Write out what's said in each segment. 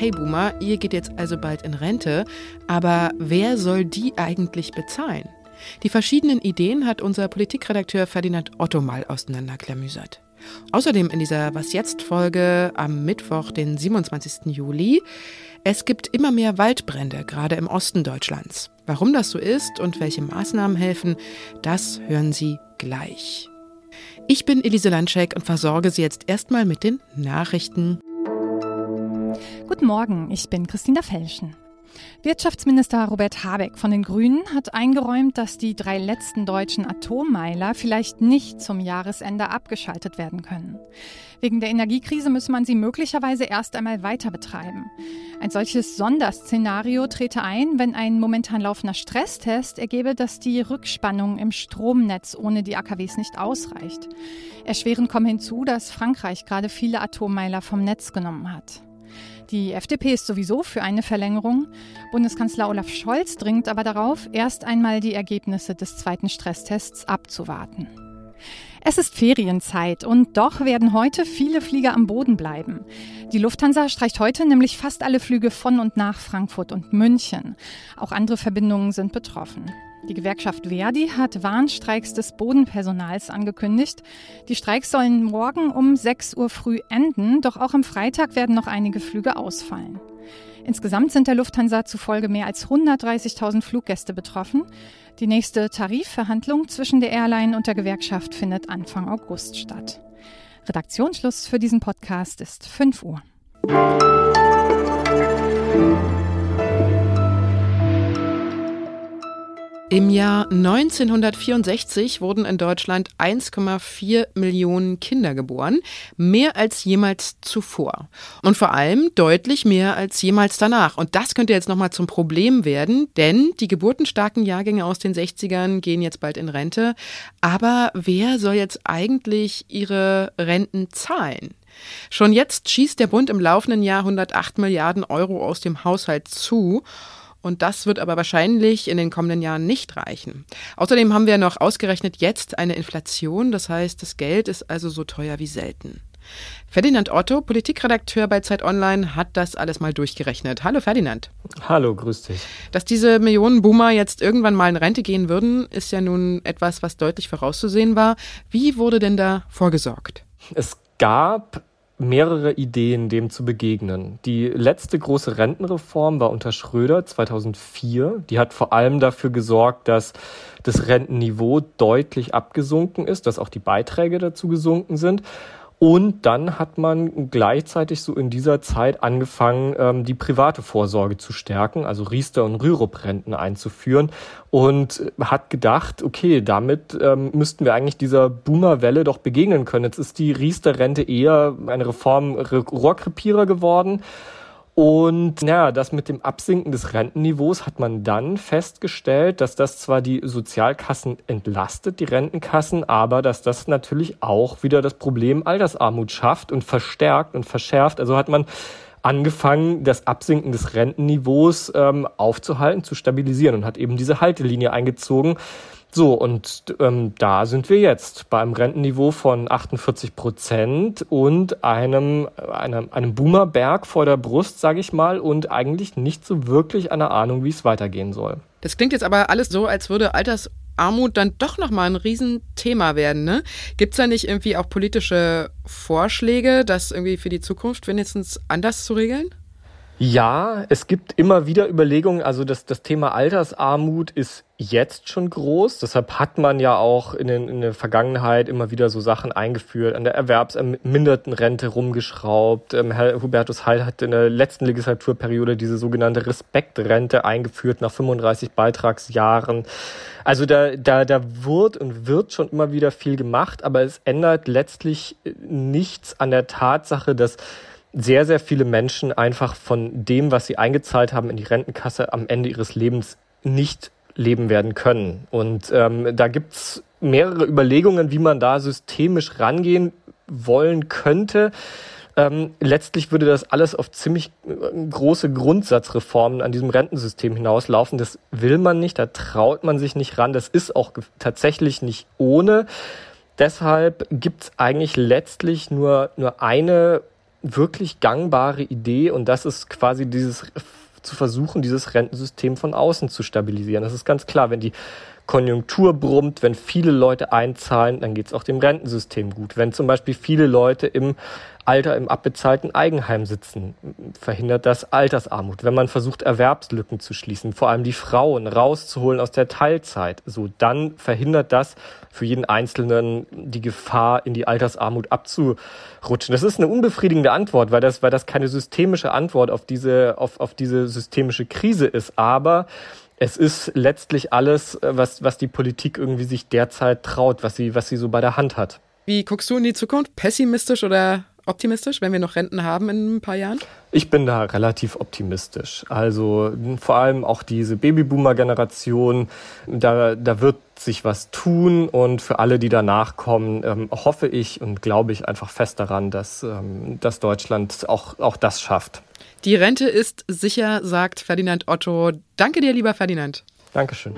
okay Boomer, ihr geht jetzt also bald in Rente, aber wer soll die eigentlich bezahlen? Die verschiedenen Ideen hat unser Politikredakteur Ferdinand Otto mal auseinanderklamüsert. Außerdem in dieser Was jetzt Folge am Mittwoch, den 27. Juli. Es gibt immer mehr Waldbrände, gerade im Osten Deutschlands. Warum das so ist und welche Maßnahmen helfen, das hören Sie gleich. Ich bin Elise Landschek und versorge Sie jetzt erstmal mit den Nachrichten. Guten Morgen, ich bin Christina Felschen. Wirtschaftsminister Robert Habeck von den Grünen hat eingeräumt, dass die drei letzten deutschen Atommeiler vielleicht nicht zum Jahresende abgeschaltet werden können. Wegen der Energiekrise müsse man sie möglicherweise erst einmal weiter betreiben. Ein solches Sonderszenario trete ein, wenn ein momentan laufender Stresstest ergebe, dass die Rückspannung im Stromnetz ohne die AKWs nicht ausreicht. Erschwerend kommt hinzu, dass Frankreich gerade viele Atommeiler vom Netz genommen hat. Die FDP ist sowieso für eine Verlängerung. Bundeskanzler Olaf Scholz dringt aber darauf, erst einmal die Ergebnisse des zweiten Stresstests abzuwarten. Es ist Ferienzeit und doch werden heute viele Flieger am Boden bleiben. Die Lufthansa streicht heute nämlich fast alle Flüge von und nach Frankfurt und München. Auch andere Verbindungen sind betroffen. Die Gewerkschaft Verdi hat Warnstreiks des Bodenpersonals angekündigt. Die Streiks sollen morgen um 6 Uhr früh enden, doch auch am Freitag werden noch einige Flüge ausfallen. Insgesamt sind der Lufthansa zufolge mehr als 130.000 Fluggäste betroffen. Die nächste Tarifverhandlung zwischen der Airline und der Gewerkschaft findet Anfang August statt. Redaktionsschluss für diesen Podcast ist 5 Uhr. Im Jahr 1964 wurden in Deutschland 1,4 Millionen Kinder geboren, mehr als jemals zuvor. Und vor allem deutlich mehr als jemals danach. Und das könnte jetzt nochmal zum Problem werden, denn die geburtenstarken Jahrgänge aus den 60ern gehen jetzt bald in Rente. Aber wer soll jetzt eigentlich ihre Renten zahlen? Schon jetzt schießt der Bund im laufenden Jahr 108 Milliarden Euro aus dem Haushalt zu. Und das wird aber wahrscheinlich in den kommenden Jahren nicht reichen. Außerdem haben wir noch ausgerechnet jetzt eine Inflation. Das heißt, das Geld ist also so teuer wie selten. Ferdinand Otto, Politikredakteur bei Zeit Online, hat das alles mal durchgerechnet. Hallo Ferdinand. Hallo, grüß dich. Dass diese Millionen Boomer jetzt irgendwann mal in Rente gehen würden, ist ja nun etwas, was deutlich vorauszusehen war. Wie wurde denn da vorgesorgt? Es gab mehrere Ideen, dem zu begegnen. Die letzte große Rentenreform war unter Schröder 2004. Die hat vor allem dafür gesorgt, dass das Rentenniveau deutlich abgesunken ist, dass auch die Beiträge dazu gesunken sind. Und dann hat man gleichzeitig so in dieser Zeit angefangen, ähm, die private Vorsorge zu stärken, also Riester- und Rürup-Renten einzuführen und hat gedacht, okay, damit ähm, müssten wir eigentlich dieser Boomer-Welle doch begegnen können. Jetzt ist die Riester-Rente eher eine Reform Rohrkrepierer geworden. Und ja, das mit dem Absinken des Rentenniveaus hat man dann festgestellt, dass das zwar die Sozialkassen entlastet, die Rentenkassen, aber dass das natürlich auch wieder das Problem Altersarmut schafft und verstärkt und verschärft. Also hat man angefangen, das Absinken des Rentenniveaus ähm, aufzuhalten, zu stabilisieren und hat eben diese Haltelinie eingezogen, so, und ähm, da sind wir jetzt bei einem Rentenniveau von 48 Prozent und einem, einem, einem Boomerberg vor der Brust, sage ich mal, und eigentlich nicht so wirklich eine Ahnung, wie es weitergehen soll. Das klingt jetzt aber alles so, als würde Altersarmut dann doch nochmal ein Riesenthema werden. Ne? Gibt es da nicht irgendwie auch politische Vorschläge, das irgendwie für die Zukunft wenigstens anders zu regeln? Ja, es gibt immer wieder Überlegungen. Also das, das Thema Altersarmut ist jetzt schon groß. Deshalb hat man ja auch in, den, in der Vergangenheit immer wieder so Sachen eingeführt, an der erwerbserminderten Rente rumgeschraubt. Ähm, Herr Hubertus Heil hat in der letzten Legislaturperiode diese sogenannte Respektrente eingeführt nach 35 Beitragsjahren. Also da, da, da wird und wird schon immer wieder viel gemacht, aber es ändert letztlich nichts an der Tatsache, dass sehr, sehr viele Menschen einfach von dem, was sie eingezahlt haben in die Rentenkasse, am Ende ihres Lebens nicht leben werden können. Und ähm, da gibt's mehrere Überlegungen, wie man da systemisch rangehen wollen könnte. Ähm, letztlich würde das alles auf ziemlich äh, große Grundsatzreformen an diesem Rentensystem hinauslaufen. Das will man nicht, da traut man sich nicht ran. Das ist auch tatsächlich nicht ohne. Deshalb gibt's eigentlich letztlich nur, nur eine wirklich gangbare Idee und das ist quasi dieses zu versuchen, dieses Rentensystem von außen zu stabilisieren. Das ist ganz klar, wenn die Konjunktur brummt, wenn viele Leute einzahlen, dann geht es auch dem Rentensystem gut. Wenn zum Beispiel viele Leute im Alter im abbezahlten Eigenheim sitzen, verhindert das Altersarmut. Wenn man versucht, Erwerbslücken zu schließen, vor allem die Frauen rauszuholen aus der Teilzeit, so dann verhindert das für jeden Einzelnen die Gefahr, in die Altersarmut abzurutschen. Das ist eine unbefriedigende Antwort, weil das, weil das keine systemische Antwort auf diese, auf, auf diese systemische Krise ist. Aber es ist letztlich alles, äh, was, was die Politik irgendwie sich derzeit traut, was sie, was sie so bei der Hand hat. Wie guckst du in die Zukunft? Pessimistisch oder optimistisch, wenn wir noch Renten haben in ein paar Jahren? Ich bin da relativ optimistisch. Also vor allem auch diese Babyboomer-Generation, da, da wird sich was tun und für alle, die danach kommen, ähm, hoffe ich und glaube ich einfach fest daran, dass, ähm, dass Deutschland auch, auch das schafft. Die Rente ist sicher, sagt Ferdinand Otto. Danke dir, lieber Ferdinand. Dankeschön.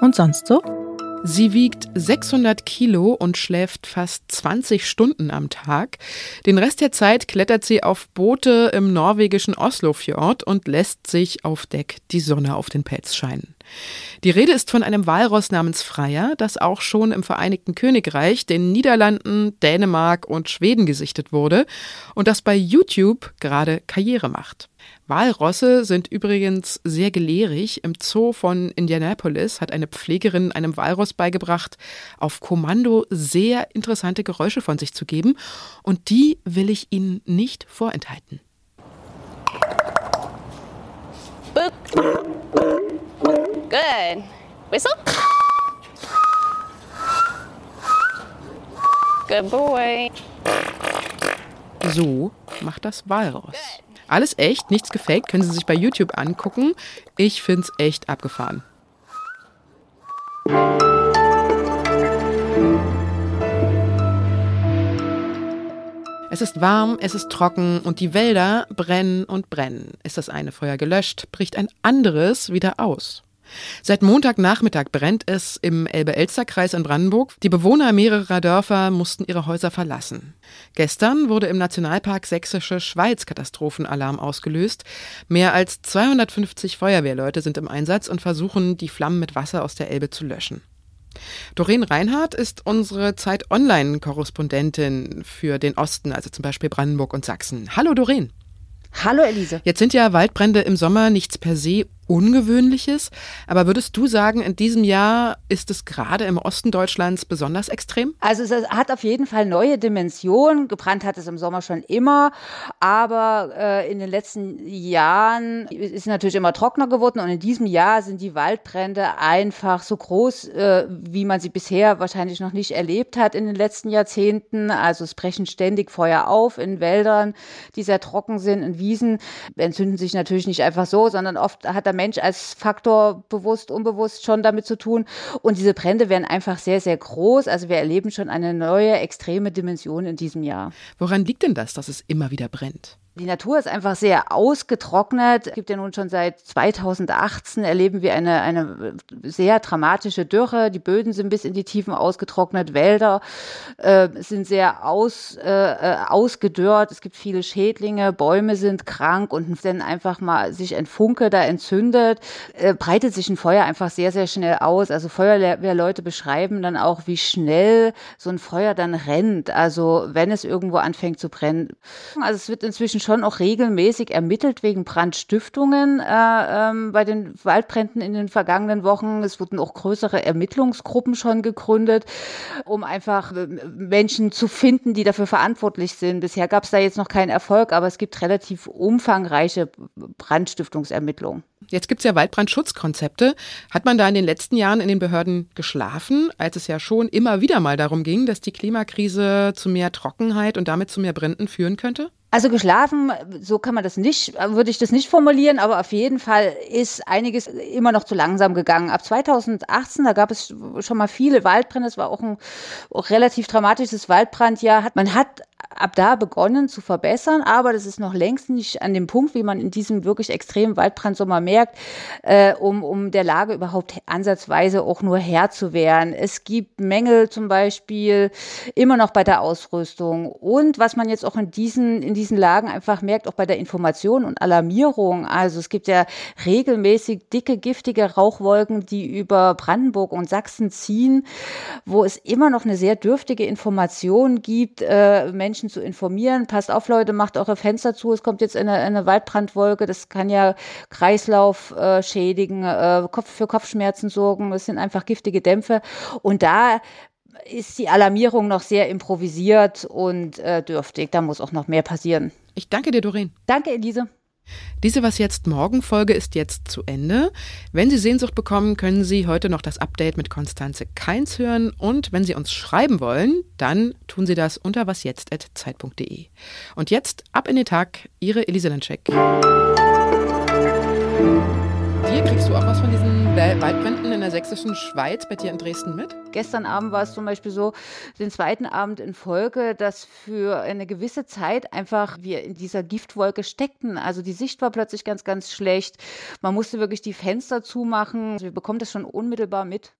Und sonst so? Sie wiegt 600 Kilo und schläft fast 20 Stunden am Tag. Den Rest der Zeit klettert sie auf Boote im norwegischen Oslofjord und lässt sich auf Deck die Sonne auf den Pelz scheinen. Die Rede ist von einem Walross namens Freier, das auch schon im Vereinigten Königreich, den Niederlanden, Dänemark und Schweden gesichtet wurde und das bei YouTube gerade Karriere macht. Walrosse sind übrigens sehr gelehrig. Im Zoo von Indianapolis hat eine Pflegerin einem Walross beigebracht, auf Kommando sehr interessante Geräusche von sich zu geben. Und die will ich Ihnen nicht vorenthalten. Good. Whistle. Good boy. So macht das Walross. Alles echt, nichts gefaked, können Sie sich bei YouTube angucken. Ich find's echt abgefahren. Es ist warm, es ist trocken und die Wälder brennen und brennen. Ist das eine Feuer gelöscht, bricht ein anderes wieder aus. Seit Montagnachmittag brennt es im Elbe-Elster-Kreis in Brandenburg. Die Bewohner mehrerer Dörfer mussten ihre Häuser verlassen. Gestern wurde im Nationalpark Sächsische Schweiz Katastrophenalarm ausgelöst. Mehr als 250 Feuerwehrleute sind im Einsatz und versuchen, die Flammen mit Wasser aus der Elbe zu löschen. Doreen Reinhardt ist unsere Zeit Online-Korrespondentin für den Osten, also zum Beispiel Brandenburg und Sachsen. Hallo Doreen. Hallo Elise. Jetzt sind ja Waldbrände im Sommer nichts per se Ungewöhnliches. Aber würdest du sagen, in diesem Jahr ist es gerade im Osten Deutschlands besonders extrem? Also es hat auf jeden Fall neue Dimensionen. Gebrannt hat es im Sommer schon immer, aber äh, in den letzten Jahren ist es natürlich immer trockener geworden und in diesem Jahr sind die Waldbrände einfach so groß, äh, wie man sie bisher wahrscheinlich noch nicht erlebt hat in den letzten Jahrzehnten. Also es brechen ständig Feuer auf in Wäldern, die sehr trocken sind, in Wiesen entzünden sich natürlich nicht einfach so, sondern oft hat der Mensch als Faktor bewusst, unbewusst schon damit zu tun. Und diese Brände werden einfach sehr, sehr groß. Also wir erleben schon eine neue extreme Dimension in diesem Jahr. Woran liegt denn das, dass es immer wieder brennt? Die Natur ist einfach sehr ausgetrocknet. Es gibt ja nun schon seit 2018 erleben wir eine, eine sehr dramatische Dürre. Die Böden sind bis in die Tiefen ausgetrocknet. Wälder äh, sind sehr aus, äh, äh ausgedörrt. Es gibt viele Schädlinge. Bäume sind krank und wenn einfach mal sich ein Funke da entzündet, äh, breitet sich ein Feuer einfach sehr, sehr schnell aus. Also Feuerwehrleute beschreiben dann auch, wie schnell so ein Feuer dann rennt. Also wenn es irgendwo anfängt zu brennen. Also es wird inzwischen schon auch regelmäßig ermittelt wegen Brandstiftungen äh, ähm, bei den Waldbränden in den vergangenen Wochen. Es wurden auch größere Ermittlungsgruppen schon gegründet, um einfach äh, Menschen zu finden, die dafür verantwortlich sind. Bisher gab es da jetzt noch keinen Erfolg, aber es gibt relativ umfangreiche Brandstiftungsermittlungen. Jetzt gibt es ja Waldbrandschutzkonzepte. Hat man da in den letzten Jahren in den Behörden geschlafen, als es ja schon immer wieder mal darum ging, dass die Klimakrise zu mehr Trockenheit und damit zu mehr Bränden führen könnte? Also geschlafen, so kann man das nicht, würde ich das nicht formulieren, aber auf jeden Fall ist einiges immer noch zu langsam gegangen. Ab 2018, da gab es schon mal viele Waldbrände, es war auch ein auch relativ dramatisches Waldbrandjahr. Man hat ab da begonnen zu verbessern, aber das ist noch längst nicht an dem Punkt, wie man in diesem wirklich extremen Waldbrandsommer merkt, äh, um, um der Lage überhaupt ansatzweise auch nur Herr zu werden. Es gibt Mängel zum Beispiel immer noch bei der Ausrüstung und was man jetzt auch in diesen, in diesen Lagen einfach merkt, auch bei der Information und Alarmierung. Also es gibt ja regelmäßig dicke, giftige Rauchwolken, die über Brandenburg und Sachsen ziehen, wo es immer noch eine sehr dürftige Information gibt, äh, Menschen zu informieren. Passt auf, Leute, macht eure Fenster zu. Es kommt jetzt eine, eine Waldbrandwolke. Das kann ja Kreislauf äh, schädigen, äh, Kopf für Kopfschmerzen sorgen. Das sind einfach giftige Dämpfe. Und da ist die Alarmierung noch sehr improvisiert und äh, dürftig. Da muss auch noch mehr passieren. Ich danke dir, Doreen. Danke, Elise. Diese Was jetzt morgen Folge ist jetzt zu Ende. Wenn Sie Sehnsucht bekommen, können Sie heute noch das Update mit Konstanze Keins hören und wenn Sie uns schreiben wollen, dann tun Sie das unter wasjetzt@zeit.de. Und jetzt ab in den Tag, Ihre Elise Landscheck. Kriegst du auch was von diesen Waldbränden in der sächsischen Schweiz bei dir in Dresden mit? Gestern Abend war es zum Beispiel so, den zweiten Abend in Folge, dass für eine gewisse Zeit einfach wir in dieser Giftwolke steckten. Also die Sicht war plötzlich ganz, ganz schlecht. Man musste wirklich die Fenster zumachen. Wir bekommen das schon unmittelbar mit.